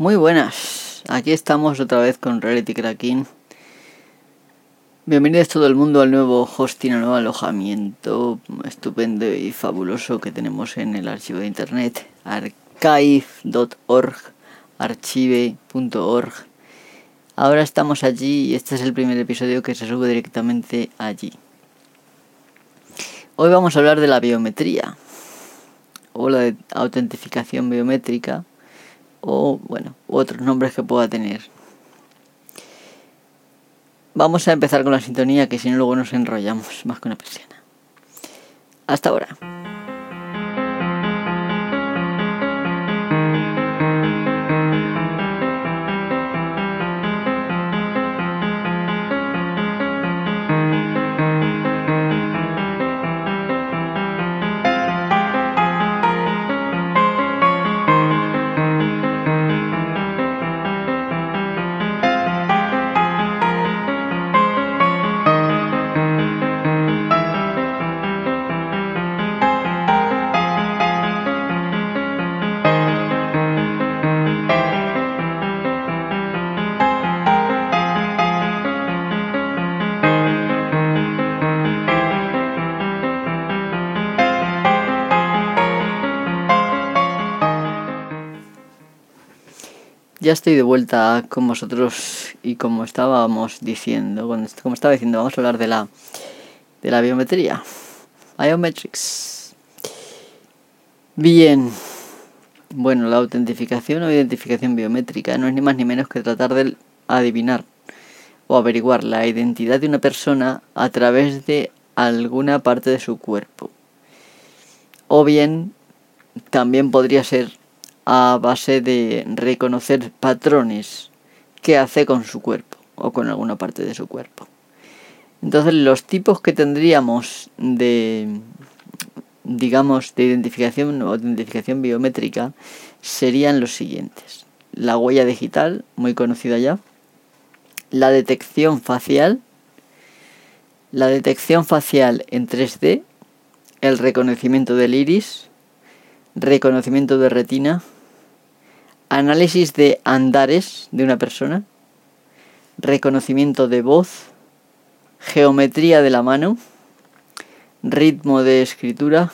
Muy buenas, aquí estamos otra vez con Reality Cracking. Bienvenidos todo el mundo al nuevo hosting, al nuevo alojamiento estupendo y fabuloso que tenemos en el archivo de internet archive.org, archive.org. Ahora estamos allí y este es el primer episodio que se sube directamente allí. Hoy vamos a hablar de la biometría o la autentificación biométrica o bueno, otros nombres que pueda tener. Vamos a empezar con la sintonía que si no luego nos enrollamos más que una persiana. Hasta ahora. Ya estoy de vuelta con vosotros y como estábamos diciendo, como estaba diciendo, vamos a hablar de la de la biometría. Biometrics. Bien. Bueno, la autentificación o identificación biométrica no es ni más ni menos que tratar de adivinar o averiguar la identidad de una persona a través de alguna parte de su cuerpo. O bien, también podría ser a base de reconocer patrones que hace con su cuerpo o con alguna parte de su cuerpo. Entonces los tipos que tendríamos de digamos de identificación o identificación biométrica serían los siguientes. La huella digital, muy conocida ya, la detección facial, la detección facial en 3D, el reconocimiento del iris, reconocimiento de retina, análisis de andares de una persona, reconocimiento de voz, geometría de la mano, ritmo de escritura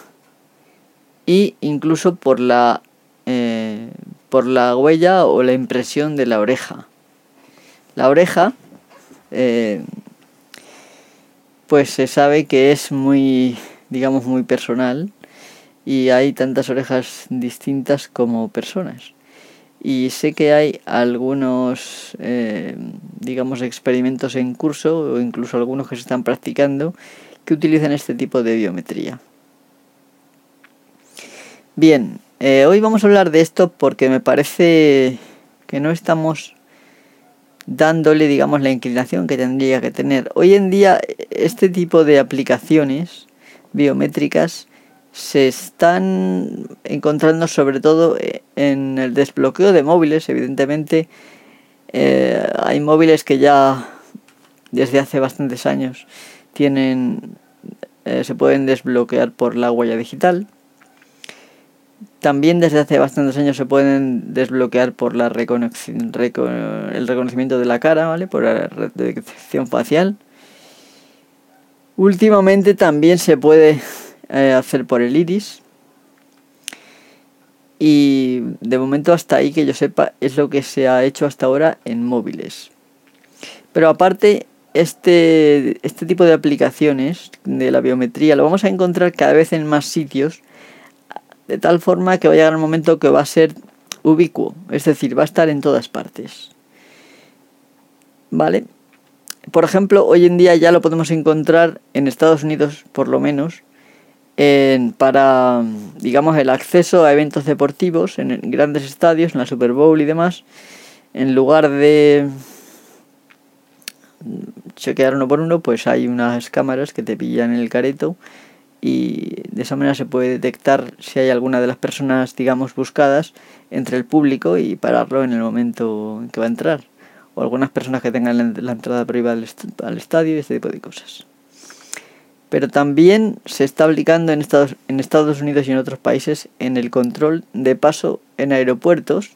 y incluso por la eh, por la huella o la impresión de la oreja. La oreja eh, pues se sabe que es muy digamos muy personal y hay tantas orejas distintas como personas y sé que hay algunos, eh, digamos, experimentos en curso o incluso algunos que se están practicando que utilizan este tipo de biometría. Bien, eh, hoy vamos a hablar de esto porque me parece que no estamos dándole, digamos, la inclinación que tendría que tener. Hoy en día este tipo de aplicaciones biométricas se están encontrando sobre todo eh, en el desbloqueo de móviles, evidentemente. Eh, hay móviles que ya desde hace bastantes años tienen eh, se pueden desbloquear por la huella digital. También desde hace bastantes años se pueden desbloquear por la el reconocimiento de la cara, ¿vale? Por la detección facial. Últimamente también se puede eh, hacer por el iris. Y de momento hasta ahí que yo sepa es lo que se ha hecho hasta ahora en móviles. Pero aparte, este, este tipo de aplicaciones de la biometría lo vamos a encontrar cada vez en más sitios. De tal forma que va a llegar un momento que va a ser ubicuo. Es decir, va a estar en todas partes. ¿Vale? Por ejemplo, hoy en día ya lo podemos encontrar en Estados Unidos, por lo menos, para, digamos, el acceso a eventos deportivos en grandes estadios, en la Super Bowl y demás, en lugar de chequear uno por uno, pues hay unas cámaras que te pillan en el careto y de esa manera se puede detectar si hay alguna de las personas, digamos, buscadas entre el público y pararlo en el momento en que va a entrar. O algunas personas que tengan la entrada privada al estadio y este tipo de cosas pero también se está aplicando en Estados, Unidos y en otros países en el control de paso en aeropuertos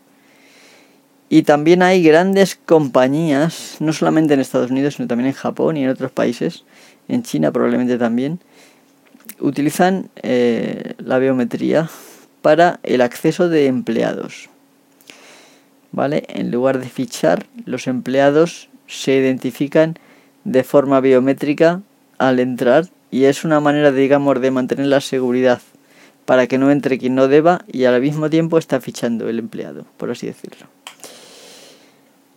Y también hay grandes compañías, no solamente en Estados Unidos, sino también en Japón y en otros países, en China probablemente también, utilizan eh, la biometría para el acceso de empleados. ¿Vale? En lugar de fichar, los empleados se identifican de forma biométrica al entrar y es una manera, digamos, de mantener la seguridad para que no entre quien no deba y al mismo tiempo está fichando el empleado, por así decirlo.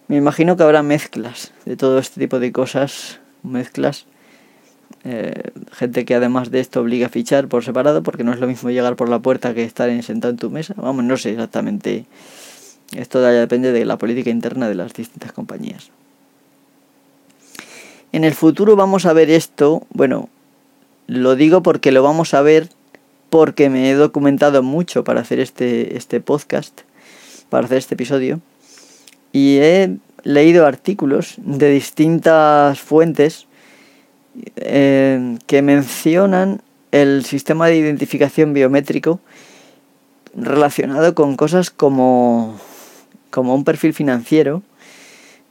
Me imagino que habrá mezclas de todo este tipo de cosas, mezclas eh, gente que además de esto obliga a fichar por separado porque no es lo mismo llegar por la puerta que estar sentado en tu mesa. Vamos, no sé exactamente. Esto ya depende de la política interna de las distintas compañías. En el futuro vamos a ver esto, bueno, lo digo porque lo vamos a ver porque me he documentado mucho para hacer este, este podcast, para hacer este episodio, y he leído artículos de distintas fuentes eh, que mencionan el sistema de identificación biométrico relacionado con cosas como, como un perfil financiero,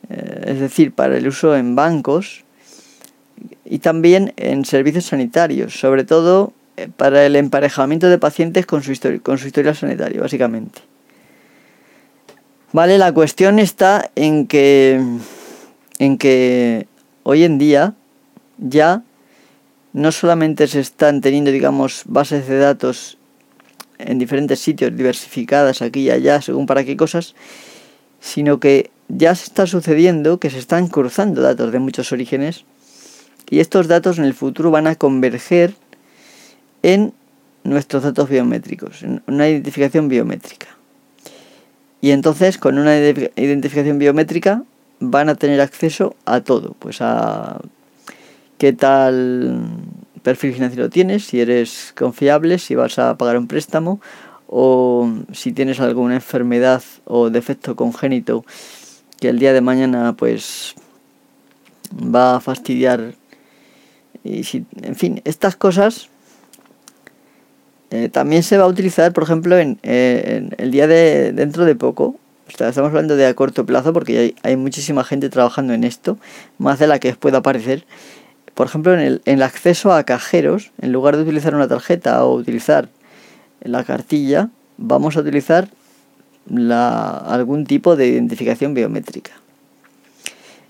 eh, es decir, para el uso en bancos y también en servicios sanitarios, sobre todo eh, para el emparejamiento de pacientes con su, con su historia sanitaria, básicamente. Vale, la cuestión está en que, en que hoy en día ya no solamente se están teniendo, digamos, bases de datos en diferentes sitios diversificadas aquí y allá, según para qué cosas, sino que ya se está sucediendo que se están cruzando datos de muchos orígenes y estos datos en el futuro van a converger en nuestros datos biométricos, en una identificación biométrica. Y entonces con una identificación biométrica van a tener acceso a todo, pues a qué tal perfil financiero tienes, si eres confiable, si vas a pagar un préstamo o si tienes alguna enfermedad o defecto congénito que el día de mañana pues va a fastidiar y si, en fin, estas cosas eh, también se va a utilizar, por ejemplo, en, eh, el día de dentro de poco. estamos hablando de a corto plazo porque hay, hay muchísima gente trabajando en esto, más de la que pueda aparecer por ejemplo, en el, acceso a cajeros, en lugar de utilizar una tarjeta o utilizar la cartilla, vamos a utilizar algún tipo de identificación biométrica.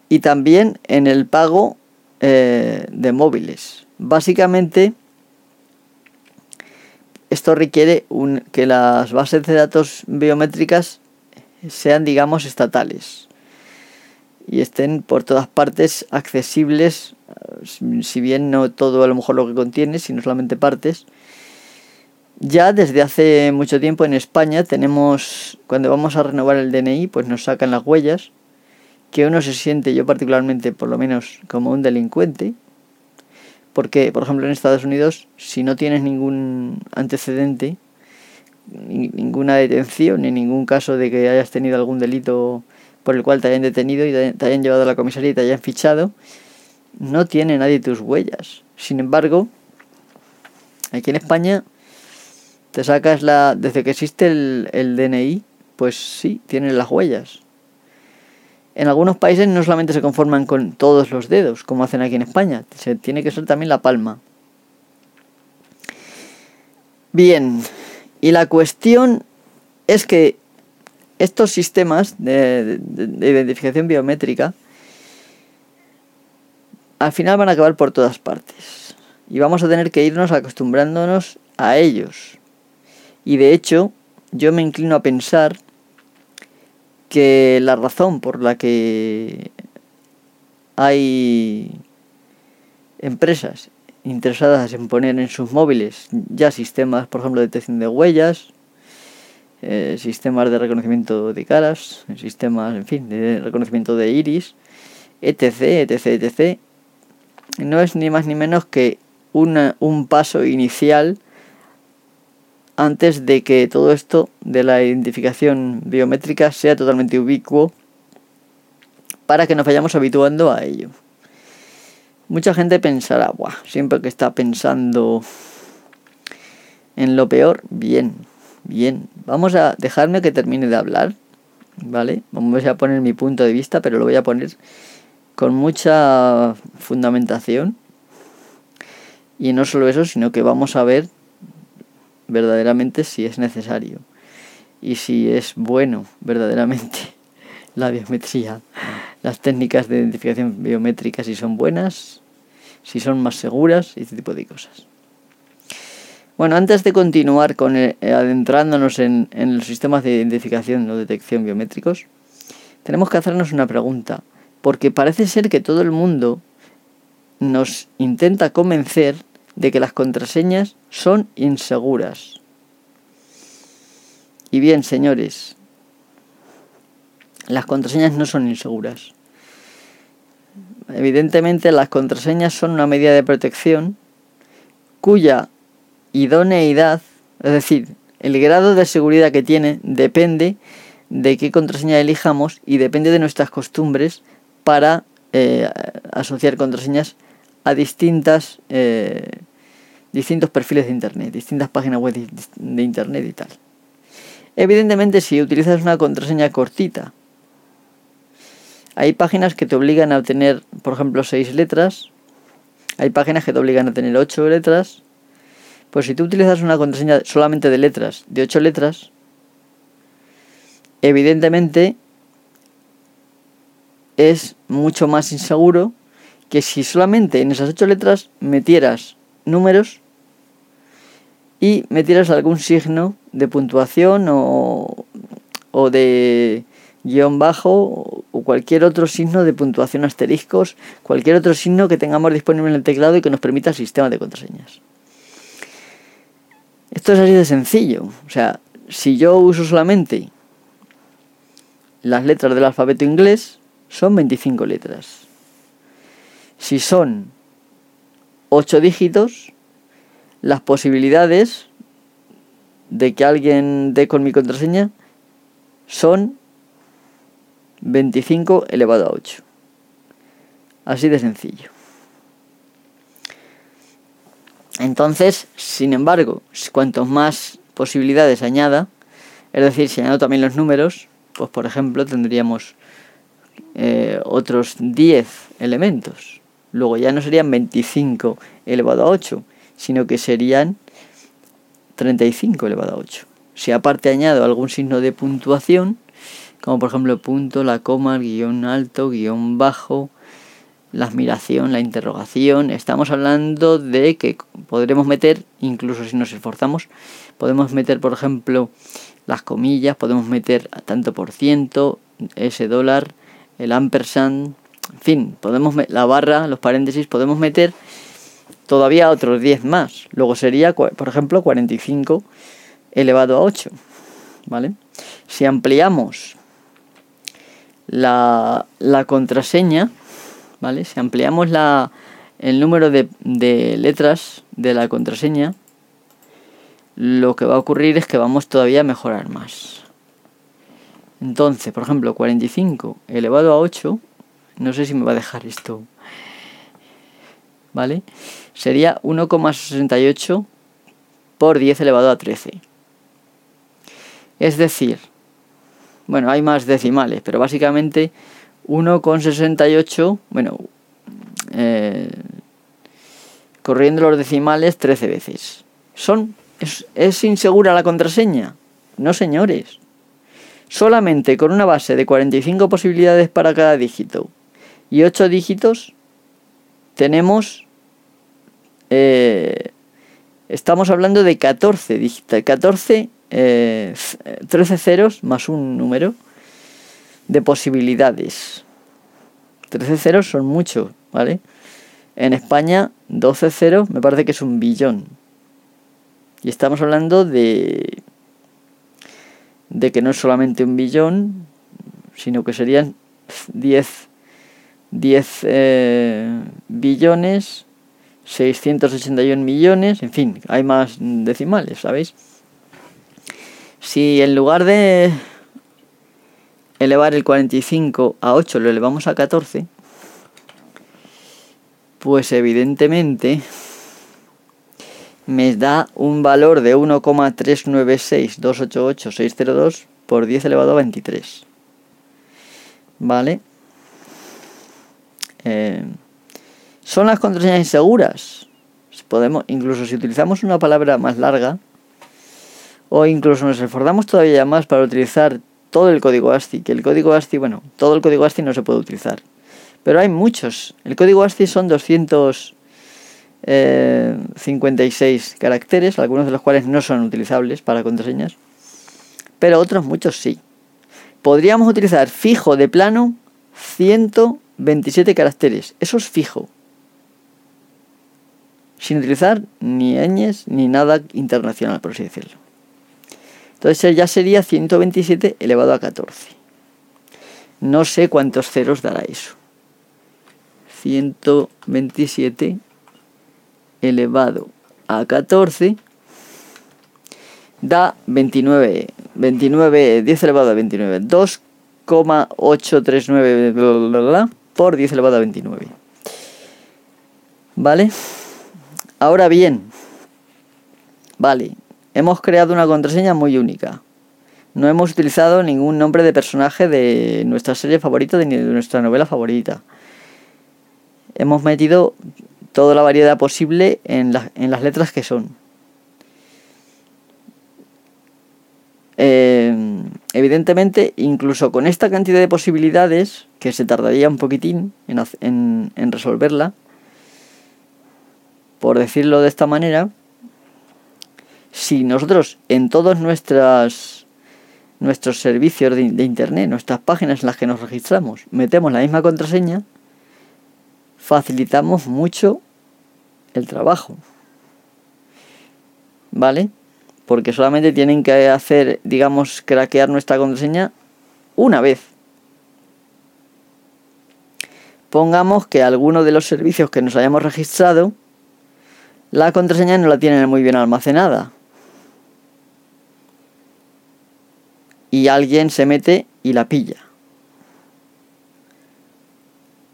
Y también en el pago eh, de móviles. Básicamente, esto requiere que las bases de datos biométricas sean, digamos, estatales y estén por todas partes accesibles si bien no todo a lo mejor lo que contiene, sino solamente partes. Ya desde hace mucho tiempo en España tenemos, cuando vamos a renovar el DNI, pues nos sacan las huellas, que uno se siente, yo particularmente por lo menos, como un delincuente, porque, por ejemplo, en Estados Unidos, si no tienes ningún antecedente, ninguna detención, ni ningún caso de que hayas tenido algún delito por el cual te hayan detenido y te hayan llevado a la comisaría y te hayan fichado, no tiene nadie tus huellas. Sin embargo, aquí en España te sacas la... Desde que existe el, el DNI, pues sí, tienen las huellas. En algunos países no solamente se conforman con todos los dedos, como hacen aquí en España, se tiene que ser también la palma. Bien, y la cuestión es que estos sistemas de, de identificación biométrica al final van a acabar por todas partes. Y vamos a tener que irnos acostumbrándonos a ellos. Y de hecho, yo me inclino a pensar que la razón por la que hay empresas interesadas en poner en sus móviles ya sistemas, por ejemplo, de detección de huellas, eh, sistemas de reconocimiento de caras, sistemas, en fin, de reconocimiento de iris, etc., etc., etc., no es ni más ni menos que un paso inicial antes de que todo esto de la identificación biométrica sea totalmente ubicuo para que nos vayamos habituando a ello. Mucha gente pensará, Buah, siempre que está pensando en lo peor, bien, bien. Vamos a dejarme que termine de hablar ¿vale? Vamos a poner mi punto de vista, pero lo voy a poner con mucha fundamentación. Y no solo eso, sino que vamos a ver verdaderamente si es necesario y si es bueno verdaderamente la biometría, las técnicas de identificación biométrica, si son buenas, si son más seguras y este tipo de cosas. Bueno, antes de continuar con eh, adentrándonos en, en los sistemas de identificación o detección biométricos, tenemos que hacernos una pregunta, porque parece ser que todo el mundo nos intenta convencer de que las contraseñas son inseguras. Y bien, señores, las contraseñas no son inseguras. Evidentemente las contraseñas son una medida de protección cuya idoneidad, es decir, el grado de seguridad que tiene depende de qué contraseña elijamos y depende de nuestras costumbres para eh, asociar contraseñas a distintas eh, distintos perfiles de internet, distintas páginas web de internet y tal. Evidentemente si utilizas una contraseña cortita, hay páginas que te obligan a tener, por ejemplo, seis letras, hay páginas que te obligan a tener ocho letras, pues si tú utilizas una contraseña solamente de letras, de ocho letras, evidentemente es mucho más inseguro que si solamente en esas ocho letras metieras números y metieras algún signo de puntuación o, o de guion bajo o cualquier otro signo de puntuación asteriscos, cualquier otro signo que tengamos disponible en el teclado y que nos permita el sistema de contraseñas. Esto es así de sencillo. O sea, si yo uso solamente las letras del alfabeto inglés, son 25 letras. Si son 8 dígitos, las posibilidades de que alguien dé con mi contraseña son 25 elevado a 8. Así de sencillo. Entonces, sin embargo, cuanto más posibilidades añada, es decir, si añado también los números, pues por ejemplo tendríamos eh, otros 10 elementos. Luego ya no serían 25 elevado a 8, sino que serían 35 elevado a 8. Si aparte añado algún signo de puntuación, como por ejemplo punto, la coma, el guion alto, guion bajo, la admiración, la interrogación, estamos hablando de que podremos meter, incluso si nos esforzamos, podemos meter por ejemplo las comillas, podemos meter tanto por ciento, ese dólar, el ampersand, en fin, podemos la barra, los paréntesis, podemos meter todavía otros 10 más. Luego sería, por ejemplo, 45 elevado a 8. ¿Vale? Si ampliamos la, la contraseña, ¿vale? Si ampliamos la, el número de, de letras de la contraseña, lo que va a ocurrir es que vamos todavía a mejorar más. Entonces, por ejemplo, 45 elevado a 8, no sé si me va a dejar esto ¿vale? Sería 1,68 por 10 elevado a 13. Es decir, bueno, hay más decimales, pero básicamente 1,68, bueno, eh, corriendo los decimales 13 veces. ¿Son, es, ¿Es insegura la contraseña? No, señores. Solamente con una base de 45 posibilidades para cada dígito y 8 dígitos tenemos, eh, estamos hablando de 14 dígitos, 14, 13 ceros más un número de posibilidades. 13 ceros son muchos, ¿vale? En España, 12 ceros me parece que es un billón. Y estamos hablando de, de que no es solamente un billón, sino que serían 10 10 eh, billones, 681 millones, en fin, hay más decimales, ¿sabéis? Si en lugar de elevar el 45 a 8 lo elevamos a 14, pues evidentemente me da un valor de 1,396288,602 por 10 elevado a 23. ¿Vale? Eh, ¿Son las contraseñas inseguras? Podemos, incluso si utilizamos una palabra más larga, o incluso nos esforzamos todavía más para utilizar todo el código ASCII, que el código ASCII, bueno, todo el código ASCII no se puede utilizar, pero hay muchos. El código ASCII son 256 caracteres, algunos de los cuales no son utilizables para contraseñas, pero otros muchos sí. Podríamos utilizar fijo de plano 127 caracteres, eso es fijo sin utilizar ni ñes ni nada internacional, por así decirlo. Entonces ya sería 127 elevado a 14. No sé cuántos ceros dará eso. 127 elevado a 14 da 29, 29, 10 elevado a 29, 2,839 por 10 elevado a 29. ¿Vale? Ahora bien, vale, hemos creado una contraseña muy única. No hemos utilizado ningún nombre de personaje de nuestra serie favorita ni de nuestra novela favorita. Hemos metido toda la variedad posible en, las letras que son. Eh, evidentemente, incluso con esta cantidad de posibilidades, que se tardaría un poquitín en resolverla, por decirlo de esta manera, si nosotros en todos nuestras, nuestros servicios de, Internet, nuestras páginas en las que nos registramos, metemos la misma contraseña, facilitamos mucho el trabajo. ¿Vale? Porque solamente tienen que hacer, digamos, craquear nuestra contraseña una vez. Pongamos que alguno de los servicios que nos hayamos registrado la contraseña no la tienen muy bien almacenada. Y alguien se mete y la pilla.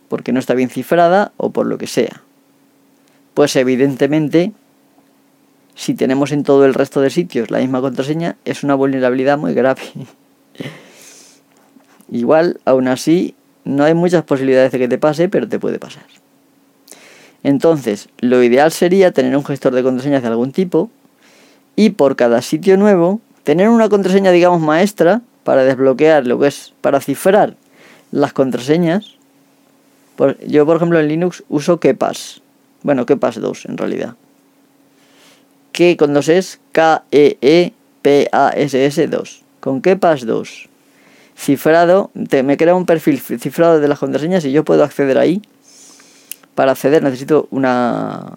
Porque no está bien cifrada o por lo que sea. Pues evidentemente, si tenemos en todo el resto de sitios la misma contraseña, es una vulnerabilidad muy grave. Igual, aún así, no hay muchas posibilidades de que te pase, pero te puede pasar. Entonces, lo ideal sería tener un gestor de contraseñas de algún tipo y por cada sitio nuevo tener una contraseña, digamos, maestra para desbloquear lo que es, para cifrar las contraseñas. yo, por ejemplo, en Linux uso KeePass. Bueno, KeePass 2 en realidad. Que con dos es K-E-E-P-A-S-S 2. Con KeePass 2. Cifrado, me crea un perfil cifrado de las contraseñas y yo puedo acceder ahí para acceder necesito una...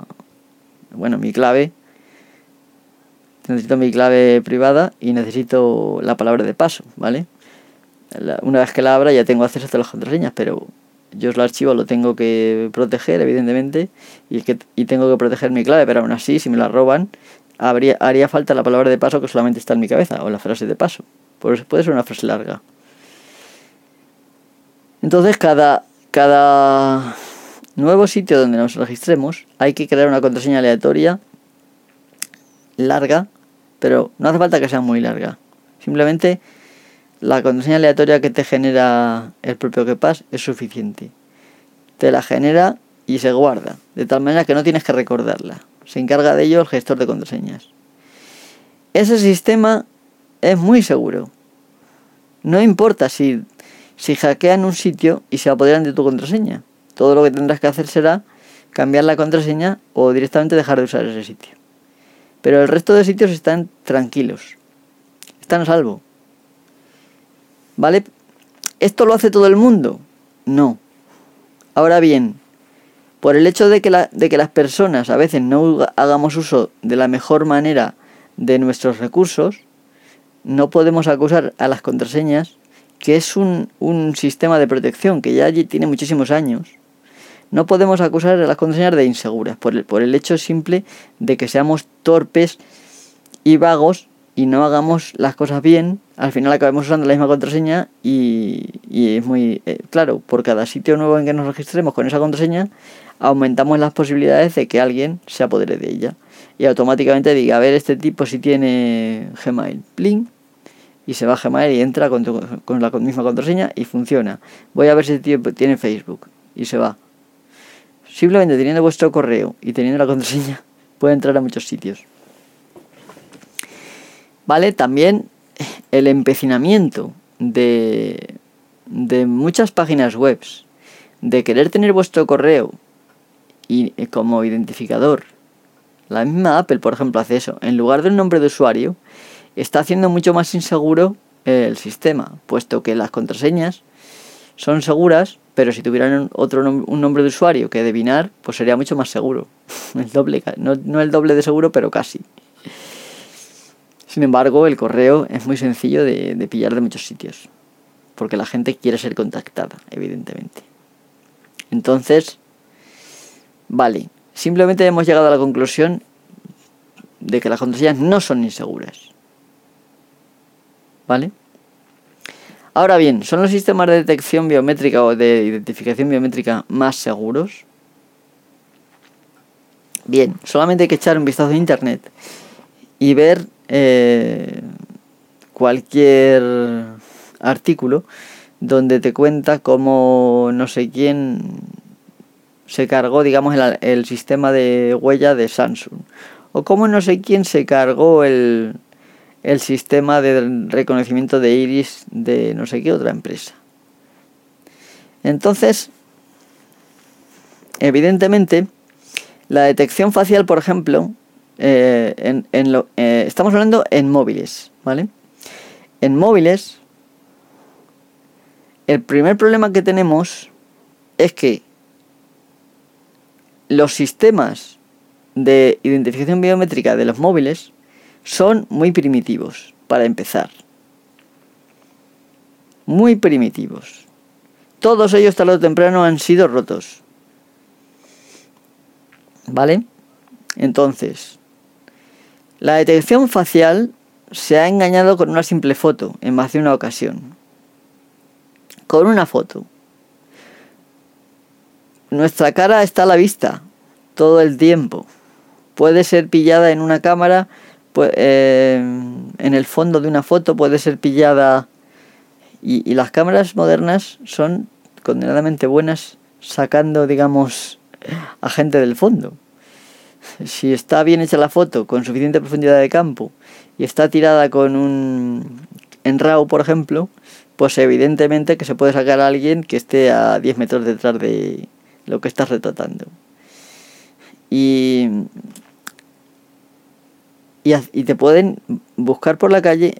Bueno, mi clave. Necesito mi clave privada y necesito la palabra de paso, ¿vale? una vez que la abra ya tengo acceso a las contraseñas, pero yo el archivo lo tengo que proteger, evidentemente, y, que, y tengo que proteger mi clave, pero aún así, si me la roban, habría, haría falta la palabra de paso que solamente está en mi cabeza, o la frase de paso. Pues puede ser una frase larga. Entonces, cada, cada nuevo sitio donde nos registremos, hay que crear una contraseña aleatoria larga, pero no hace falta que sea muy larga. Simplemente la contraseña aleatoria que te genera el propio KeePass es suficiente. Te la genera y se guarda, de tal manera que no tienes que recordarla. Se encarga de ello el gestor de contraseñas. Ese sistema es muy seguro. No importa si, si hackean un sitio y se apoderan de tu contraseña todo lo que tendrás que hacer será cambiar la contraseña o directamente dejar de usar ese sitio. Pero el resto de sitios están tranquilos, están a salvo. ¿Vale? ¿Esto lo hace todo el mundo? No. Ahora bien, por el hecho de que, de que las personas a veces no hagamos uso de la mejor manera de nuestros recursos, no podemos acusar a las contraseñas, que es un, un sistema de protección que ya tiene muchísimos años, no podemos acusar a las contraseñas de inseguras por el, por el hecho simple de que seamos torpes y vagos y no hagamos las cosas bien, al final acabemos usando la misma contraseña y, es muy eh, claro, por cada sitio nuevo en que nos registremos con esa contraseña, aumentamos las posibilidades de que alguien se apodere de ella y automáticamente diga, a ver, este tipo si tiene Gmail, pling, y se va a Gmail y entra con, con la misma contraseña y funciona. Voy a ver si tiene Facebook y se va. Simplemente teniendo vuestro correo y teniendo la contraseña puede entrar a muchos sitios. Vale, también el empecinamiento de, de muchas páginas web de querer tener vuestro correo y, como identificador. La misma Apple, por ejemplo, hace eso. En lugar de un nombre de usuario, está haciendo mucho más inseguro el sistema, puesto que las contraseñas son seguras, pero si tuvieran otro un nombre de usuario que adivinar, pues sería mucho más seguro. El doble, no, no el doble de seguro, pero casi. Sin embargo, el correo es muy sencillo de, de pillar de muchos sitios, porque la gente quiere ser contactada, evidentemente. Entonces, vale, simplemente hemos llegado a la conclusión de que las contraseñas no son inseguras. ¿Vale? Ahora bien, ¿son los sistemas de detección biométrica o de identificación biométrica más seguros? Bien, solamente hay que echar un vistazo a internet y ver eh, cualquier artículo donde te cuenta cómo no sé quién se cargó, digamos, el, el sistema de huella de Samsung. O cómo no sé quién se cargó el, el sistema de reconocimiento de iris de no sé qué otra empresa. Entonces, evidentemente, la detección facial, por ejemplo, eh, eh, estamos hablando en móviles, ¿vale? En móviles, el primer problema que tenemos es que los sistemas de identificación biométrica de los móviles son muy primitivos, para empezar. Muy primitivos. Todos ellos tarde o temprano han sido rotos. ¿Vale? Entonces, la detección facial se ha engañado con una simple foto en más de una ocasión. Con una foto. Nuestra cara está a la vista todo el tiempo. Puede ser pillada en una cámara, eh, en el fondo de una foto puede ser pillada. Y, y las cámaras modernas son condenadamente buenas sacando, digamos, a gente del fondo si está bien hecha la foto con suficiente profundidad de campo y está tirada con un en RAW, por ejemplo, pues evidentemente que se puede sacar a alguien que esté a 10 metros detrás de lo que estás retratando. Y, y, te pueden buscar por la calle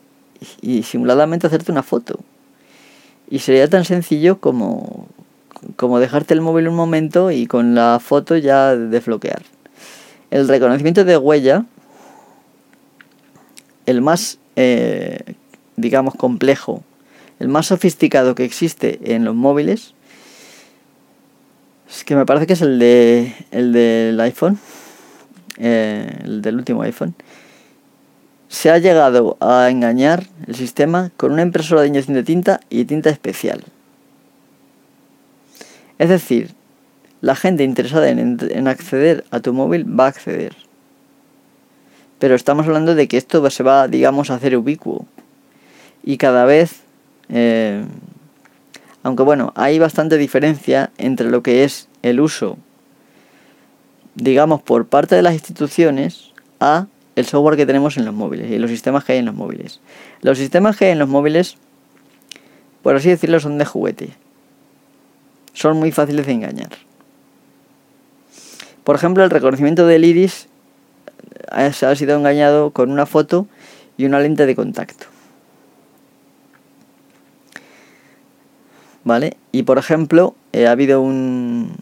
y simuladamente hacerte una foto. Y sería tan sencillo como, como dejarte el móvil un momento y con la foto ya desbloquear. El reconocimiento de huella, el más, eh, digamos, complejo, el más sofisticado que existe en los móviles, es que me parece que es el de el del iPhone, eh, el del último iPhone. Se ha llegado a engañar el sistema con una impresora de inyección de tinta y tinta especial. Es decir, la gente interesada en, acceder a tu móvil va a acceder. Pero estamos hablando de que esto se va, digamos, a hacer ubicuo. Y cada vez, eh, aunque bueno, hay bastante diferencia entre lo que es el uso, digamos, por parte de las instituciones a el software que tenemos en los móviles y los sistemas que hay en los móviles. Los sistemas que hay en los móviles, por así decirlo, son de juguete. Son muy fáciles de engañar. Por ejemplo, el reconocimiento del iris ha sido engañado con una foto y una lente de contacto. ¿Vale? Y por ejemplo, eh, ha habido un...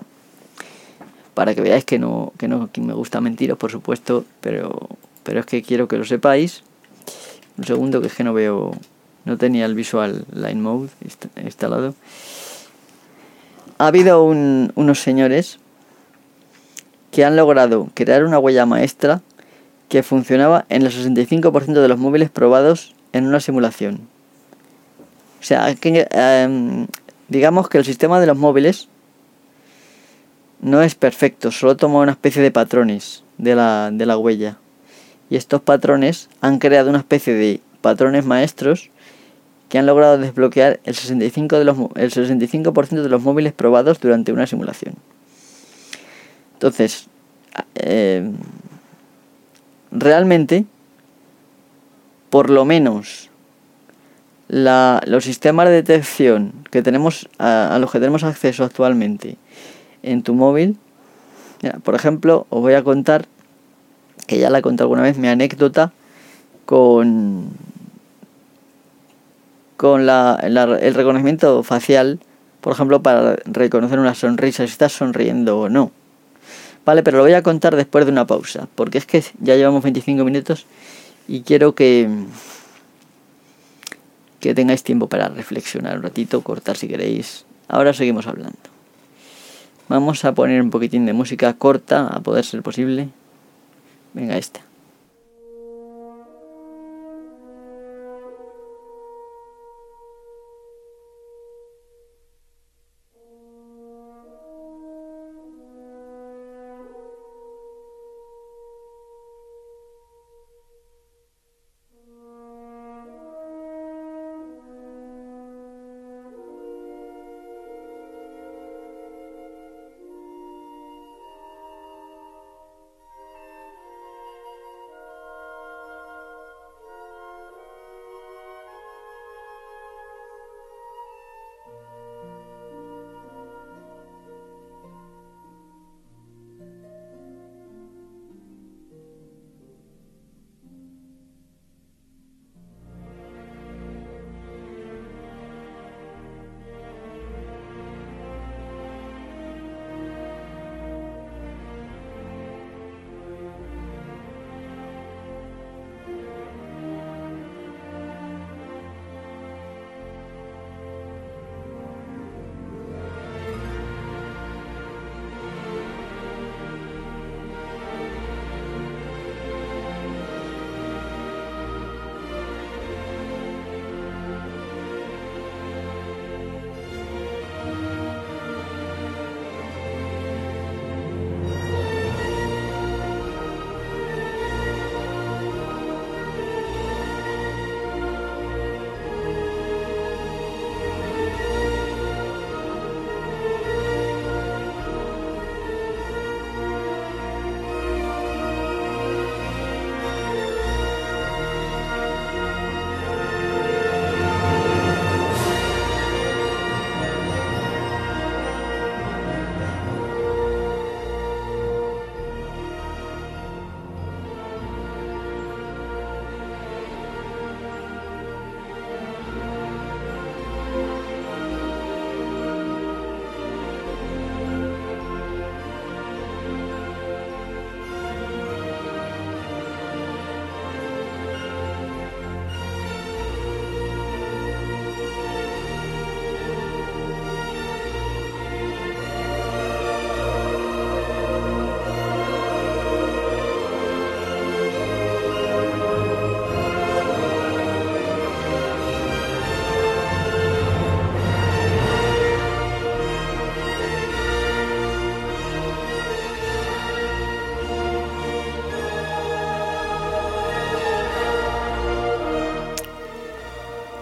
Para que veáis que no, que no me gusta mentiros, por supuesto, pero, pero es que quiero que lo sepáis. Un segundo, que es que no veo... No tenía el Visual Line Mode instalado. Ha habido unos señores que han logrado crear una huella maestra que funcionaba en el 65% de los móviles probados en una simulación. O sea, em, digamos que el sistema de los móviles no es perfecto, solo toma una especie de patrones de la, huella. Y estos patrones han creado una especie de patrones maestros que han logrado desbloquear el 65%, de los, el 65 de los móviles probados durante una simulación. Entonces, eh, realmente, por lo menos, los sistemas de detección que tenemos a, los que tenemos acceso actualmente en tu móvil, por ejemplo, os voy a contar, que ya la he contado alguna vez, mi anécdota con con la, el reconocimiento facial, por ejemplo, para reconocer una sonrisa, si estás sonriendo o no. Vale, pero lo voy a contar después de una pausa, porque es que ya llevamos 25 minutos y quiero que, que tengáis tiempo para reflexionar un ratito, cortar si queréis. Ahora seguimos hablando. Vamos a poner un poquitín de música corta, a poder ser posible. Venga, esta.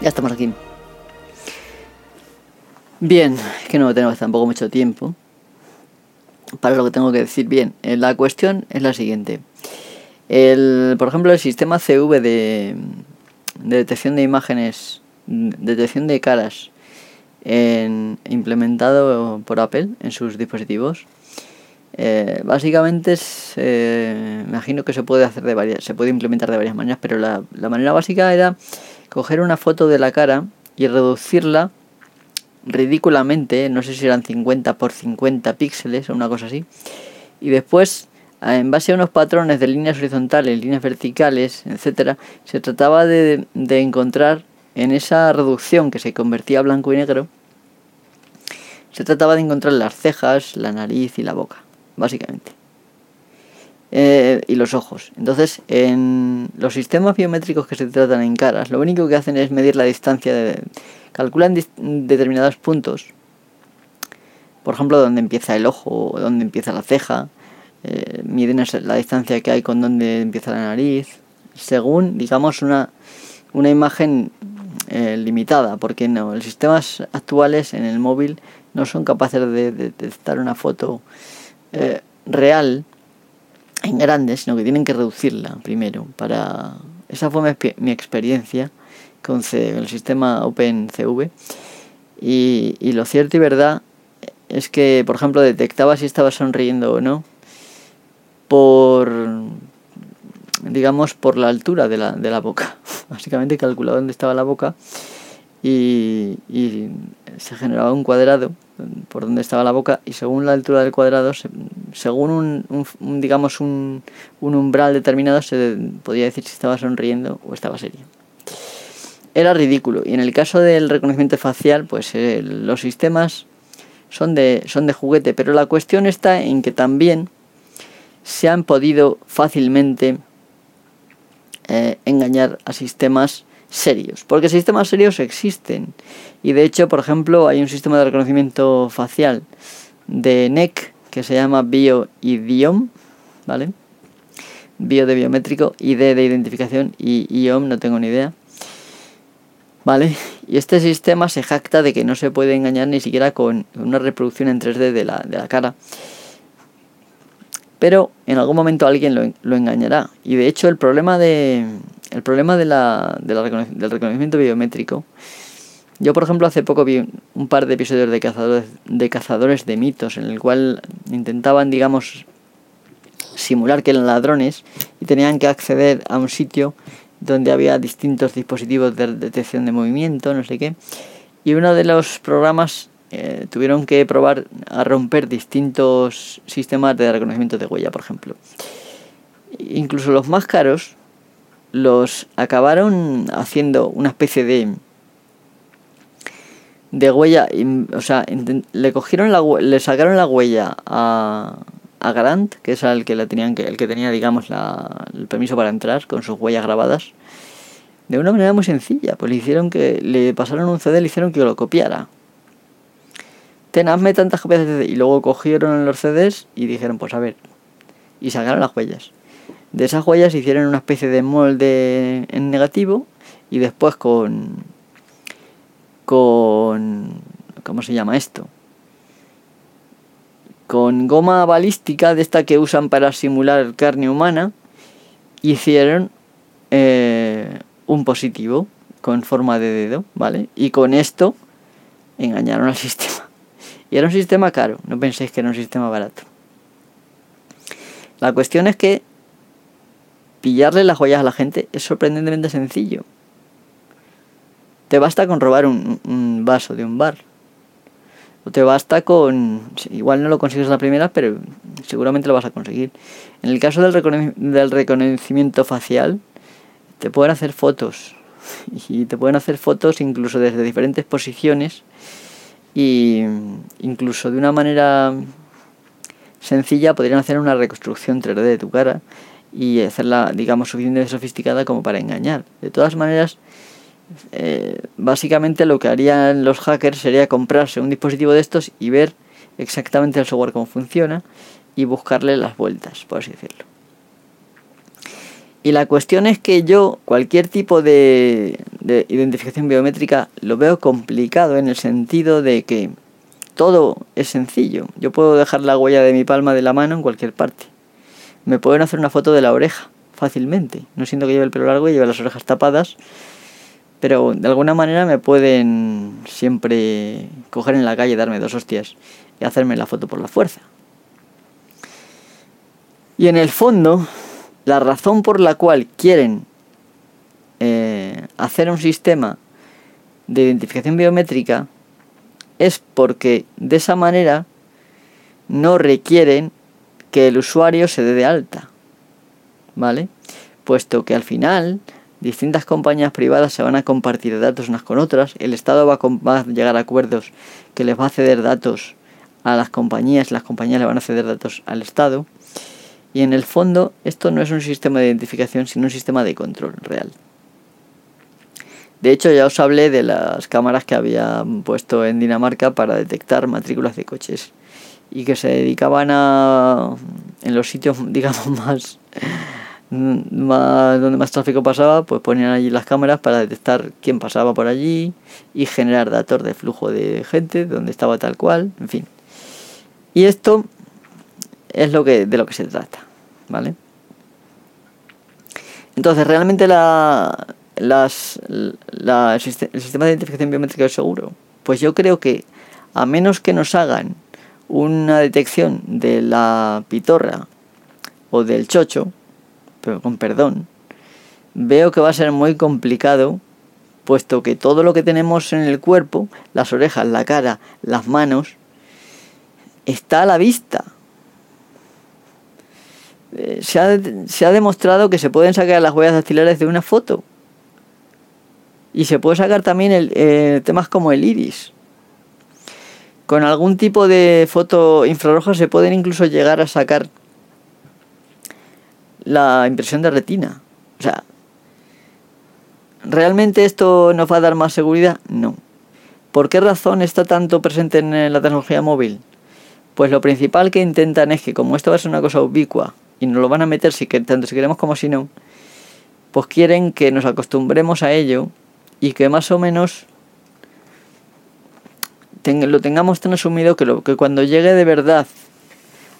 Ya estamos aquí. Bien, es que no tenemos tampoco mucho tiempo para lo que tengo que decir. Bien, eh, la cuestión es la siguiente. El, por ejemplo, el sistema CV de, detección de imágenes, detección de caras, implementado por Apple en sus dispositivos, eh, básicamente es, eh, imagino que se puede hacer de varias, se puede implementar de varias maneras, pero la manera básica era coger una foto de la cara y reducirla ridículamente, no sé si eran 50 por 50 píxeles o una cosa así, y después en base a unos patrones de líneas horizontales, líneas verticales, etcétera, se trataba de, de encontrar en esa reducción que se convertía a blanco y negro, se trataba de encontrar las cejas, la nariz y la boca, básicamente. Eh, y los ojos. Entonces, en los sistemas biométricos que se tratan en caras, lo único que hacen es medir la distancia, de, calculan determinados puntos, por ejemplo, donde empieza el ojo, donde empieza la ceja, eh, miden la distancia que hay con donde empieza la nariz, según, digamos, una, una imagen eh, limitada, porque no, los sistemas actuales en el móvil no son capaces de, detectar una foto eh, real en grande, sino que tienen que reducirla primero. Para esa fue mi, experiencia con, el sistema OpenCV y, y lo cierto y verdad es que, por ejemplo, detectaba si estaba sonriendo o no por digamos, por la altura de la, de la boca. Básicamente calculaba dónde estaba la boca y, y, se generaba un cuadrado por donde estaba la boca y según la altura del cuadrado, según un, digamos un, un, umbral determinado, se podía decir si estaba sonriendo o estaba serio. Era ridículo y en el caso del reconocimiento facial, pues eh, los sistemas son de, son de juguete, pero la cuestión está en que también se han podido fácilmente eh, engañar a sistemas serios. Porque sistemas serios existen. Y de hecho, por ejemplo, hay un sistema de reconocimiento facial de NEC que se llama BioIdiom, ¿vale? Bio de biométrico, ID de identificación y IOM, no tengo ni idea. ¿Vale? Y este sistema se jacta de que no se puede engañar ni siquiera con una reproducción en 3D de la, de la cara pero en algún momento alguien lo, engañará. Y de hecho el problema de el problema de la, del reconocimiento biométrico. Yo por ejemplo hace poco vi un par de episodios de cazadores de cazadores de mitos en el cual intentaban digamos simular que eran ladrones y tenían que acceder a un sitio donde había distintos dispositivos de detección de movimiento, no sé qué. Y uno de los programas eh, tuvieron que probar a romper distintos sistemas de reconocimiento de huella, por ejemplo. Incluso los más caros los acabaron haciendo una especie de de huella, o sea, le cogieron la le sacaron la huella a, a Grant, que es el que la tenían que el que tenía digamos la, el permiso para entrar con sus huellas grabadas de una manera muy sencilla, pues le hicieron que le pasaron un CD, le hicieron que lo copiara ten, hazme tantas copias de CD. Y luego cogieron los CDs y dijeron, pues a ver, y sacaron las huellas. De esas huellas hicieron una especie de molde en negativo y después con con ¿cómo se llama esto? Con goma balística de esta que usan para simular carne humana hicieron eh, un positivo con forma de dedo, ¿vale? Y con esto engañaron al sistema. Y era un sistema caro, no penséis que era un sistema barato. La cuestión es que pillarle las joyas a la gente es sorprendentemente sencillo. Te basta con robar un, vaso de un bar. O te basta con... Igual no lo consigues la primera, pero seguramente lo vas a conseguir. En el caso del, del reconocimiento facial, te pueden hacer fotos. Y te pueden hacer fotos incluso desde diferentes posiciones y incluso de una manera sencilla podrían hacer una reconstrucción 3D de tu cara y hacerla, digamos, suficientemente sofisticada como para engañar. De todas maneras, eh, básicamente lo que harían los hackers sería comprarse un dispositivo de estos y ver exactamente el software cómo funciona y buscarle las vueltas, por así decirlo. Y la cuestión es que yo cualquier tipo de, identificación biométrica lo veo complicado en el sentido de que todo es sencillo. Yo puedo dejar la huella de mi palma de la mano en cualquier parte. Me pueden hacer una foto de la oreja fácilmente. No siento que lleve el pelo largo y lleve las orejas tapadas. Pero de alguna manera me pueden siempre coger en la calle, darme dos hostias y hacerme la foto por la fuerza. Y en el fondo, la razón por la cual quieren eh, hacer un sistema de identificación biométrica es porque de esa manera no requieren que el usuario se dé de alta, ¿vale? Puesto que al final distintas compañías privadas se van a compartir datos unas con otras, el Estado va a, va a llegar a acuerdos que les va a ceder datos a las compañías, las compañías le van a ceder datos al Estado, y en el fondo esto no es un sistema de identificación, sino un sistema de control real. De hecho, ya os hablé de las cámaras que había puesto en Dinamarca para detectar matrículas de coches y que se dedicaban a, en los sitios, digamos, más más, donde más tráfico pasaba, pues ponían allí las cámaras para detectar quién pasaba por allí y generar datos de flujo de gente, donde estaba tal cual, en fin. Y esto es lo que, de lo que se trata, ¿vale? Entonces, realmente la, las, la, el sistema de identificación biométrica es seguro. Pues yo creo que a menos que nos hagan una detección de la pitorra o del chocho, pero con perdón, veo que va a ser muy complicado, puesto que todo lo que tenemos en el cuerpo, las orejas, la cara, las manos, está a la vista. Eh, se, ha, se, ha, demostrado que se pueden sacar las huellas dactilares de una foto. Y se puede sacar también el, eh, temas como el iris. Con algún tipo de foto infrarroja se pueden incluso llegar a sacar la impresión de retina. O sea, ¿realmente esto nos va a dar más seguridad? No. ¿Por qué razón está tanto presente en la tecnología móvil? Pues lo principal que intentan es que como esto va a ser una cosa ubicua y nos lo van a meter si que, tanto si queremos como si no, pues quieren que nos acostumbremos a ello y que más o menos lo tengamos tan asumido que, lo, que cuando llegue de verdad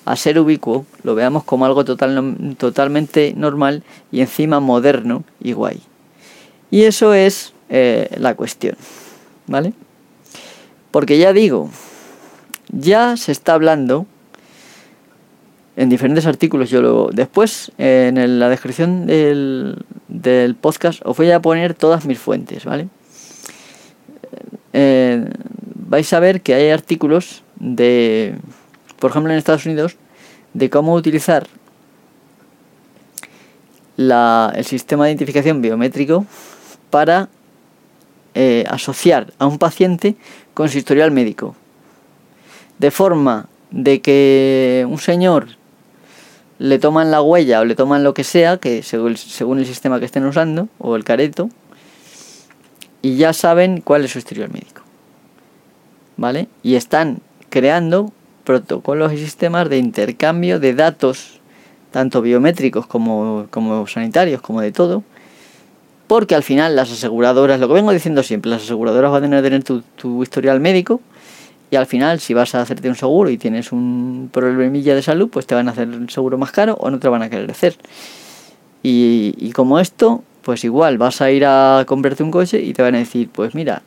a ser ubicuo, lo veamos como algo total, totalmente normal y encima moderno y guay. Y eso es eh, la cuestión, ¿vale? Porque ya digo, ya se está hablando en diferentes artículos. Yo lo, después, en la descripción del, del, podcast, os voy a poner todas mis fuentes, ¿vale? Eh, vais a ver que hay artículos de por ejemplo en Estados Unidos, de cómo utilizar el sistema de identificación biométrico para eh, asociar a un paciente con su historial médico. De forma de que un señor le toman la huella o le toman lo que sea, que según, según el sistema que estén usando, o el careto, y ya saben cuál es su historial médico. ¿Vale? Y están creando protocolos y sistemas de intercambio de datos, tanto biométricos como, sanitarios, como de todo, porque al final las aseguradoras, lo que vengo diciendo siempre, las aseguradoras van a tener tu, tu historial médico y al final si vas a hacerte un seguro y tienes un problemilla de salud, pues te van a hacer el seguro más caro o no te van a querer hacer. Y, y como esto, pues igual vas a ir a comprarte un coche y te van a decir, pues mira,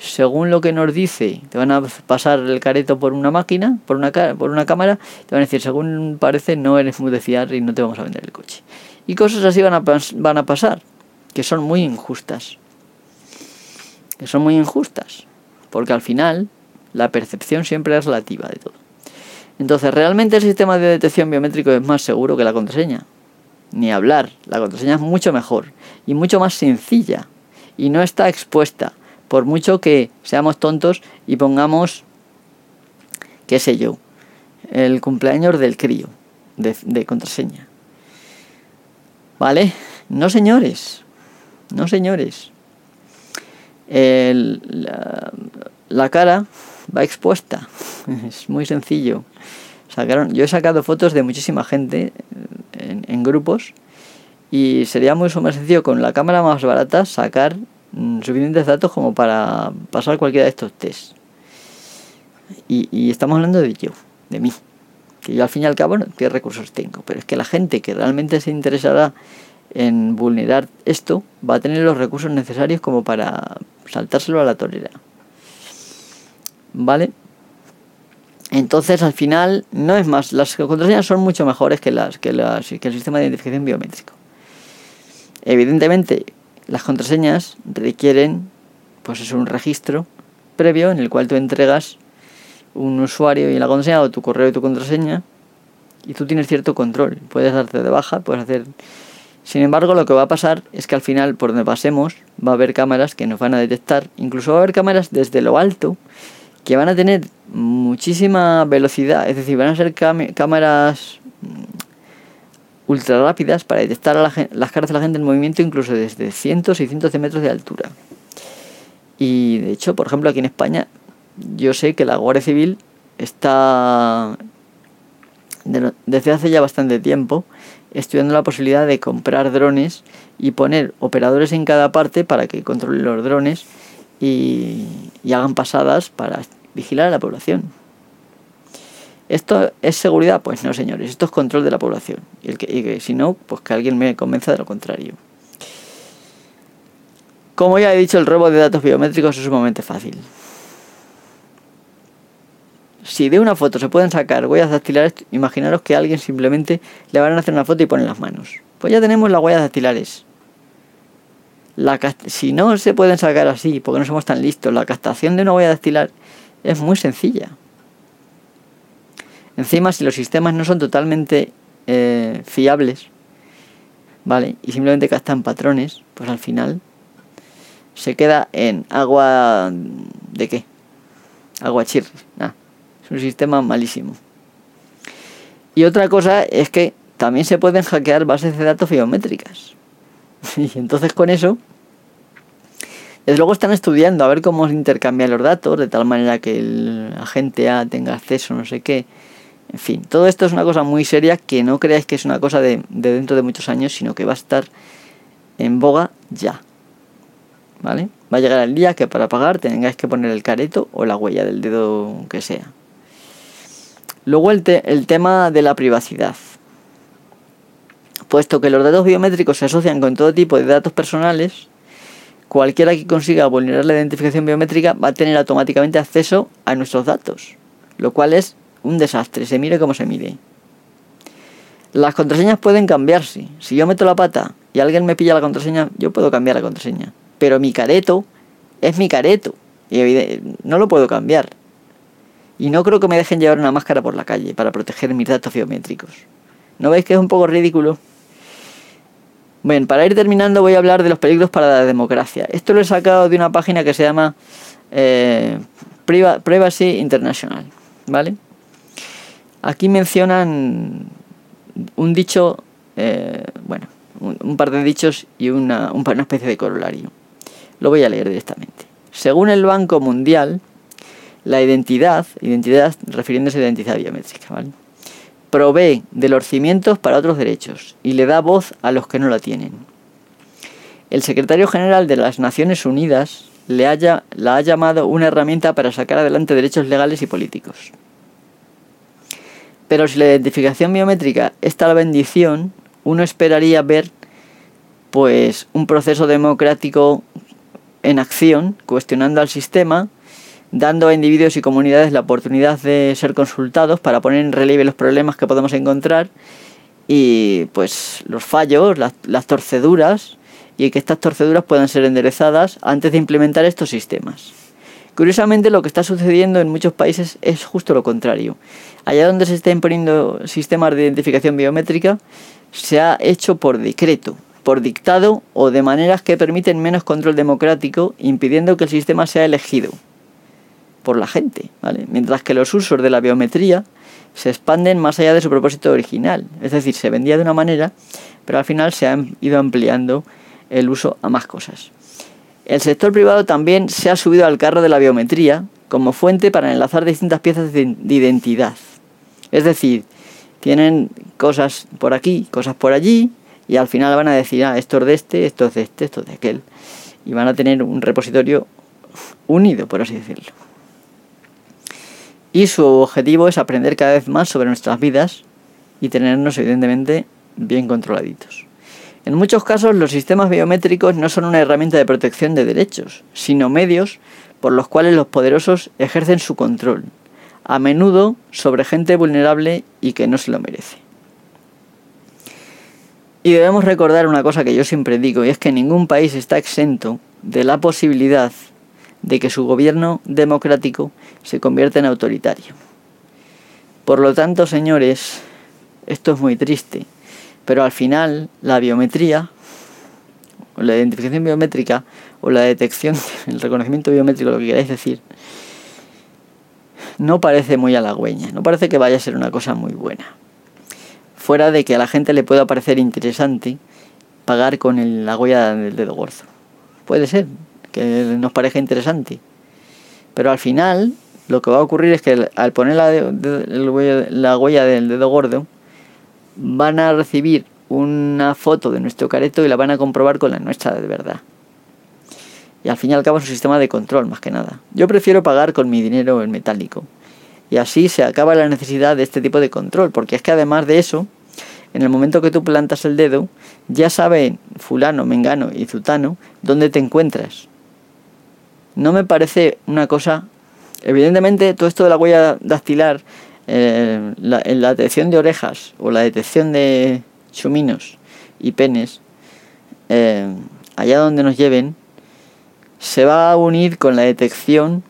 según lo que nos dice, te van a pasar el careto por una máquina, por una, por una cámara, te van a decir, según parece, no eres muy de fiar y no te vamos a vender el coche. Y cosas así van a, van a pasar, que son muy injustas. Que son muy injustas. Porque al final, la percepción siempre es relativa de todo. Entonces, ¿realmente el sistema de detección biométrico es más seguro que la contraseña? Ni hablar. La contraseña es mucho mejor y mucho más sencilla y no está expuesta por mucho que seamos tontos y pongamos, qué sé yo, el cumpleaños del crío de, contraseña. ¿Vale? No señores, no señores. la, cara va expuesta. Es muy sencillo. Sacaron, yo he sacado fotos de muchísima gente en, en grupos y sería mucho más sencillo con la cámara más barata sacar suficientes datos como para pasar cualquiera de estos tests. Y, estamos hablando de yo, de mí. Que yo al fin y al cabo no qué recursos tengo. Pero es que la gente que realmente se interesará en vulnerar esto va a tener los recursos necesarios como para saltárselo a la torera. ¿Vale? Entonces al final no es más, las contraseñas son mucho mejores que las que las que el sistema de identificación biométrico. Evidentemente, las contraseñas requieren, pues es un registro previo en el cual tú entregas un usuario y la contraseña o tu correo y tu contraseña y tú tienes cierto control. Puedes darte de baja, puedes hacer... Sin embargo, lo que va a pasar es que al final, por donde pasemos, va a haber cámaras que nos van a detectar. Incluso va a haber cámaras desde lo alto que van a tener muchísima velocidad. Es decir, van a ser cámaras ultra rápidas para detectar las caras de la gente en movimiento incluso desde cientos y cientos de metros de altura. Y de hecho, por ejemplo, aquí en España, yo sé que la Guardia Civil está desde hace ya bastante tiempo estudiando la posibilidad de comprar drones y poner operadores en cada parte para que controlen los drones y, hagan pasadas para vigilar a la población. ¿Esto es seguridad? Pues no, señores, esto es control de la población. Y, el que, si no, pues que alguien me convenza de lo contrario. Como ya he dicho, el robo de datos biométricos es sumamente fácil. Si de una foto se pueden sacar huellas dactilares, imaginaros que a alguien simplemente le van a hacer una foto y ponen las manos. Pues ya tenemos las huellas dactilares. La si no se pueden sacar así, porque no somos tan listos, la captación de una huella dactilar es muy sencilla. Encima, si los sistemas no son totalmente eh, fiables, ¿vale? Y simplemente captan patrones, pues al final se queda en agua... ¿De qué? Agua chirri. es un sistema malísimo. Y otra cosa es que también se pueden hackear bases de datos biométricas. Y entonces con eso, desde luego están estudiando a ver cómo intercambiar los datos de tal manera que el agente A tenga acceso, no sé qué. En fin, todo esto es una cosa muy seria que no creáis que es una cosa de, de dentro de muchos años, sino que va a estar en boga ya. ¿vale? Va a llegar el día que para pagar tengáis que poner el careto o la huella del dedo que sea. Luego el, el tema de la privacidad. Puesto que los datos biométricos se asocian con todo tipo de datos personales, cualquiera que consiga vulnerar la identificación biométrica va a tener automáticamente acceso a nuestros datos, lo cual es un desastre, se mire como se mire. Las contraseñas pueden cambiarse. Si yo meto la pata y alguien me pilla la contraseña, yo puedo cambiar la contraseña pero mi careto es mi careto y no lo puedo cambiar. Y no creo que me dejen llevar una máscara por la calle para proteger mis datos biométricos. ¿No veis que es un poco ridículo? Bien, para ir terminando voy a hablar de los peligros para la democracia. Esto lo he sacado de una página que se llama eh, Privacy International, ¿vale? Aquí mencionan un dicho, eh, bueno, un, par de dichos y una, una especie de corolario. Lo voy a leer directamente. Según el Banco Mundial, la identidad, identidad refiriéndose a identidad biométrica, ¿vale? provee de los cimientos para otros derechos y le da voz a los que no la tienen. El secretario general de las Naciones Unidas le haya, la ha llamado una herramienta para sacar adelante derechos legales y políticos. Pero si la identificación biométrica es tal bendición, uno esperaría ver pues un proceso democrático en acción, cuestionando al sistema, dando a individuos y comunidades la oportunidad de ser consultados para poner en relieve los problemas que podemos encontrar y pues los fallos, las, las torceduras y que estas torceduras puedan ser enderezadas antes de implementar estos sistemas. Curiosamente lo que está sucediendo en muchos países es justo lo contrario. Allá donde se están poniendo sistemas de identificación biométrica se ha hecho por decreto, por dictado o de maneras que permiten menos control democrático, impidiendo que el sistema sea elegido por la gente, ¿vale? Mientras que los usos de la biometría se expanden más allá de su propósito original, es decir, se vendía de una manera, pero al final se ha ido ampliando el uso a más cosas. El sector privado también se ha subido al carro de la biometría como fuente para enlazar distintas piezas de identidad. Es decir, tienen cosas por aquí, cosas por allí, y al final van a decir, ah, esto es de este, esto es de este, esto es de aquel. Y van a tener un repositorio unido, por así decirlo. Y su objetivo es aprender cada vez más sobre nuestras vidas y tenernos evidentemente bien controladitos. En muchos casos los sistemas biométricos no son una herramienta de protección de derechos, sino medios por los cuales los poderosos ejercen su control, a menudo sobre gente vulnerable y que no se lo merece. Y debemos recordar una cosa que yo siempre digo, y es que ningún país está exento de la posibilidad de que su gobierno democrático se convierta en autoritario. Por lo tanto, señores, esto es muy triste, pero al final la biometría, o la identificación biométrica, o la detección, el reconocimiento biométrico, lo que queráis decir, no parece muy halagüeña, no parece que vaya a ser una cosa muy buena fuera de que a la gente le pueda parecer interesante pagar con la huella del dedo gordo. Puede ser que nos parezca interesante. Pero al final lo que va a ocurrir es que al poner la, la huella del dedo gordo van a recibir una foto de nuestro careto y la van a comprobar con la nuestra de verdad. Y al fin y al cabo es un sistema de control, más que nada. Yo prefiero pagar con mi dinero en metálico. Y así se acaba la necesidad de este tipo de control, porque es que además de eso, en el momento que tú plantas el dedo, ya sabe fulano, mengano y zutano dónde te encuentras. No me parece una cosa... Evidentemente, todo esto de la huella dactilar, eh, la, la detección de orejas o la detección de chuminos y penes, eh, allá donde nos lleven, se va a unir con la detección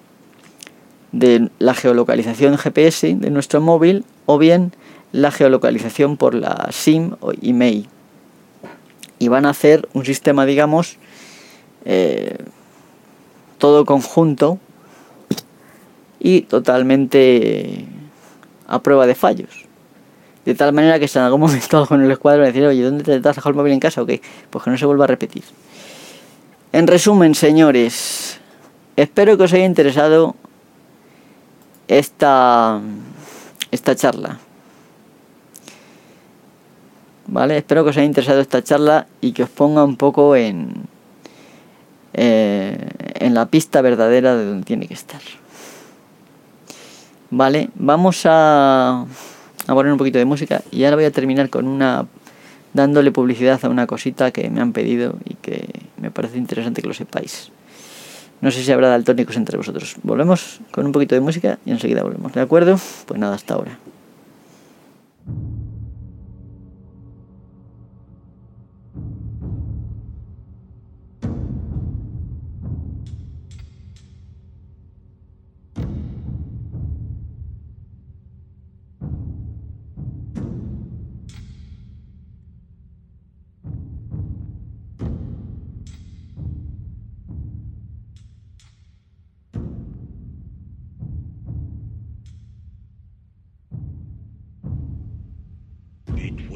de la geolocalización GPS de nuestro móvil o bien la geolocalización por la SIM o email. Y van a hacer un sistema, digamos, eh, todo conjunto y totalmente a prueba de fallos. De tal manera que si en algún momento algo en el escuadro decir, oye, ¿dónde te has dejado el móvil en casa o qué? Pues que no se vuelva a repetir. En resumen, señores, espero que os haya interesado esta, esta charla. ¿Vale? Espero que os haya interesado esta charla y que os ponga un poco en, eh, en la pista verdadera de donde tiene que estar. Vale, vamos a, a poner un poquito de música y ahora voy a terminar con una dándole publicidad a una cosita que me han pedido y que me parece interesante que lo sepáis. No sé si habrá daltónicos entre vosotros. Volvemos con un poquito de música y enseguida volvemos. ¿De acuerdo? Pues nada, hasta ahora.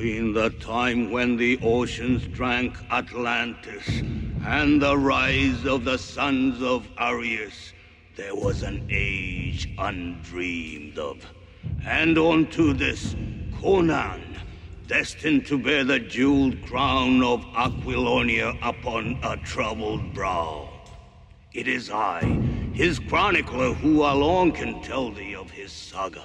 Between the time when the oceans drank Atlantis and the rise of the sons of Arius, there was an age undreamed of. And unto this, Conan, destined to bear the jeweled crown of Aquilonia upon a troubled brow. It is I, his chronicler, who alone can tell thee of his saga.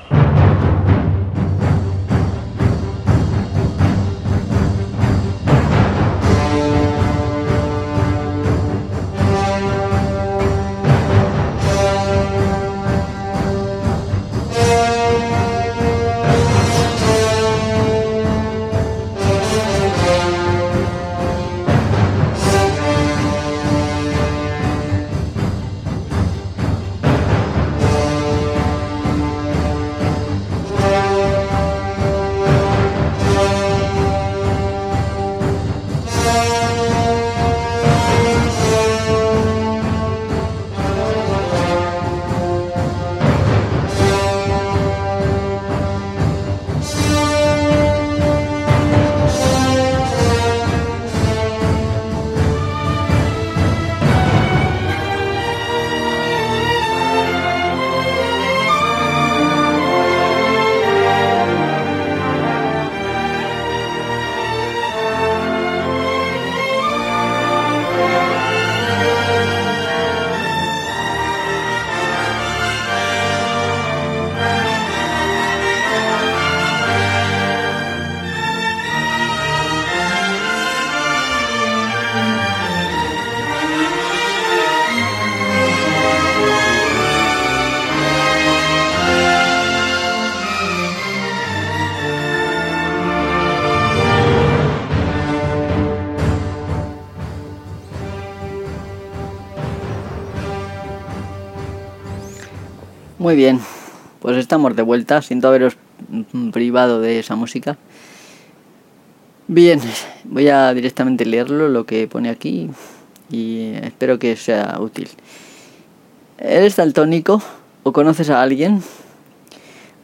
Bien, pues estamos de vuelta. Siento haberos privado de esa música. Bien, voy a directamente leerlo, lo que pone aquí, y espero que sea útil. ¿Eres daltónico o conoces a alguien?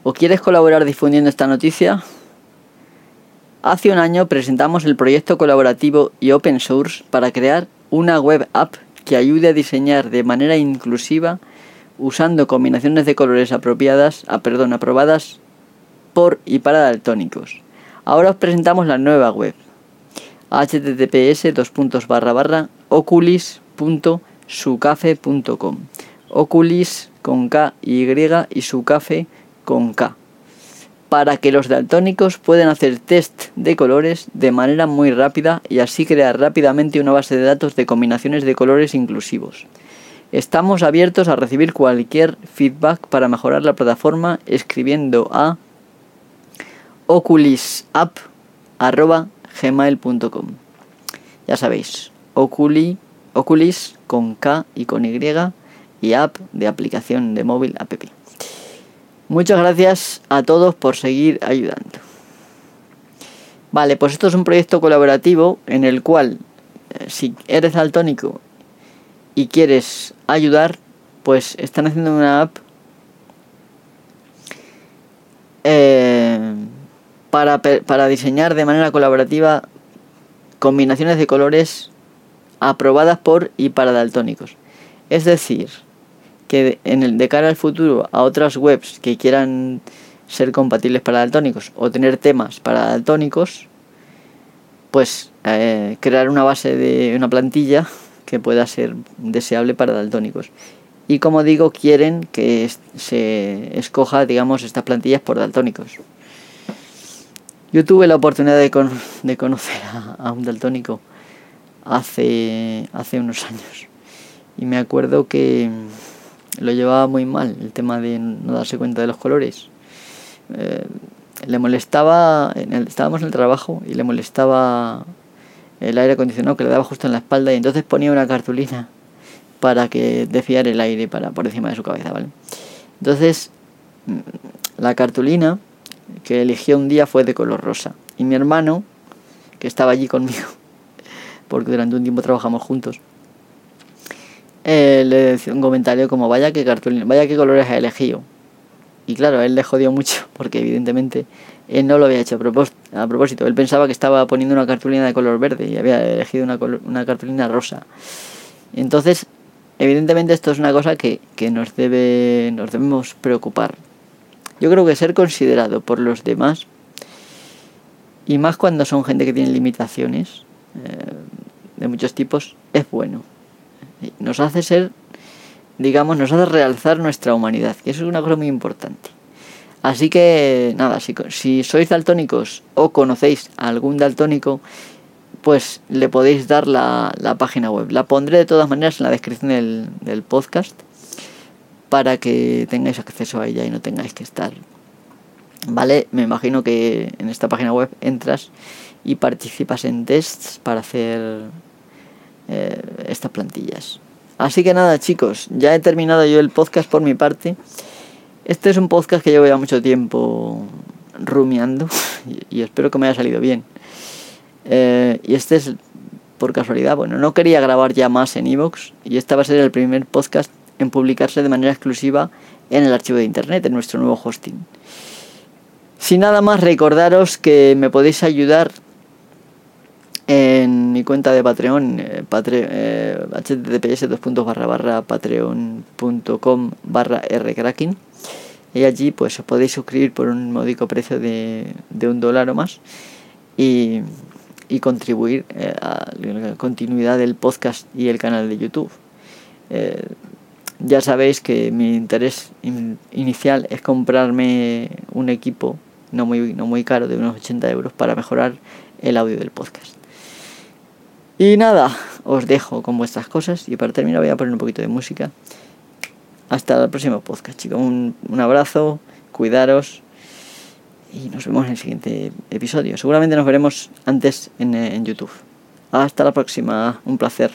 ¿O quieres colaborar difundiendo esta noticia? Hace un año presentamos el proyecto colaborativo y open source para crear una web app que ayude a diseñar de manera inclusiva usando combinaciones de colores apropiadas, ah, perdón, aprobadas por y para daltónicos. Ahora os presentamos la nueva web https oculis.sucafe.com Oculis con K y y sucafe con K para que los daltónicos puedan hacer test de colores de manera muy rápida y así crear rápidamente una base de datos de combinaciones de colores inclusivos. Estamos abiertos a recibir cualquier feedback para mejorar la plataforma escribiendo a oculisapp.gmail.com Ya sabéis, Oculi, Oculis con K y con Y y app de aplicación de móvil app. Muchas gracias a todos por seguir ayudando. Vale, pues esto es un proyecto colaborativo en el cual eh, si eres daltónico y quieres ayudar, pues están haciendo una app eh, para, para diseñar de manera colaborativa combinaciones de colores aprobadas por y para daltónicos. Es decir, que en el, de cara al futuro a otras webs que quieran ser compatibles para daltónicos o tener temas para daltónicos, pues eh, crear una base de una plantilla que pueda ser deseable para daltónicos. Y como digo, quieren que se escoja, digamos, estas plantillas por daltónicos. Yo tuve la oportunidad de, de conocer a, un daltónico hace, hace unos años. Y me acuerdo que lo llevaba muy mal el tema de no darse cuenta de los colores. Eh, le molestaba, estábamos en el trabajo y le molestaba el aire acondicionado que le daba justo en la espalda y entonces ponía una cartulina para que desviara el aire para por encima de su cabeza, ¿vale? Entonces mm, la cartulina que eligió un día fue de color rosa y mi hermano que estaba allí conmigo porque durante un tiempo trabajamos juntos eh, le decía un comentario como vaya que cartulina, vaya que colores ha elegido. Y claro, él le jodió mucho porque evidentemente él no lo había hecho a propósito. Él pensaba que estaba poniendo una cartulina de color verde y había elegido una, una cartulina rosa. Entonces, evidentemente esto es una cosa que, que nos, debe, nos debemos preocupar. Yo creo que ser considerado por los demás, y más cuando son gente que tiene limitaciones eh, de muchos tipos, es bueno nos hace ser, digamos, nos hace realzar nuestra humanidad, que eso es una cosa muy importante. Así que, nada, si, si sois daltónicos o conocéis a algún daltónico, pues le podéis dar la, la, página web. La pondré de todas maneras en la descripción del, podcast para que tengáis acceso a ella y no tengáis que estar. ¿Vale? Me imagino que en esta página web entras y participas en tests para hacer eh, estas plantillas. Así que nada chicos, ya he terminado yo el podcast por mi parte. Este es un podcast que llevo ya mucho tiempo rumiando y, espero que me haya salido bien. Eh, y este es por casualidad, bueno, no quería grabar ya más en Evox y este va a ser el primer podcast en publicarse de manera exclusiva en el archivo de internet, en nuestro nuevo hosting. Sin nada más, recordaros que me podéis ayudar en mi cuenta de Patreon, eh, eh, https barra patreon.com barra rcracking y allí pues os podéis suscribir por un módico precio de, de un dólar o más y, y contribuir eh, a la continuidad del podcast y el canal de YouTube. ya sabéis que mi interés inicial es comprarme un equipo no muy, no muy caro de unos 80 euros para mejorar el audio del podcast. Y nada, os dejo con vuestras cosas y para terminar voy a poner un poquito de música. Hasta el próximo podcast, chicos. Un, abrazo, cuidaros y nos vemos en el siguiente episodio. Seguramente nos veremos antes en, en YouTube. Hasta la próxima, un placer.